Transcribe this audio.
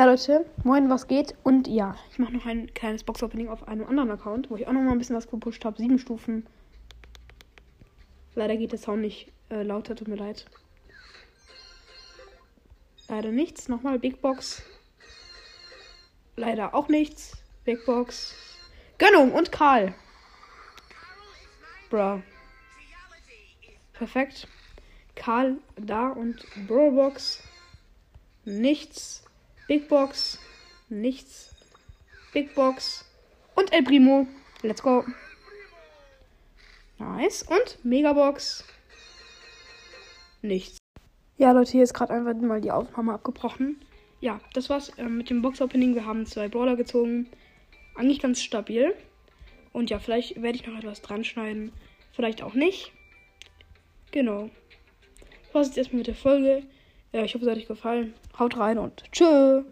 Ja, Leute, moin, was geht? Und ja, ich mache noch ein kleines Box-Opening auf einem anderen Account, wo ich auch noch mal ein bisschen was gepusht habe. Sieben Stufen. Leider geht der Sound nicht äh, lauter, tut mir leid. Leider nichts. Nochmal Big Box. Leider auch nichts. Big Box. Gönnung und Karl. Bro. Perfekt. Karl da und Bro Box. Nichts. Big Box. Nichts. Big Box. Und El Primo. Let's go. Nice. Und Megabox. Nichts. Ja, Leute, hier ist gerade einfach mal die Aufnahme abgebrochen. Ja, das war's äh, mit dem Box-Opening. Wir haben zwei Brawler gezogen. Eigentlich ganz stabil. Und ja, vielleicht werde ich noch etwas dran schneiden. Vielleicht auch nicht. Genau. Das war's jetzt erstmal mit der Folge. Ja, ich hoffe, es hat euch gefallen. Haut rein und tschö.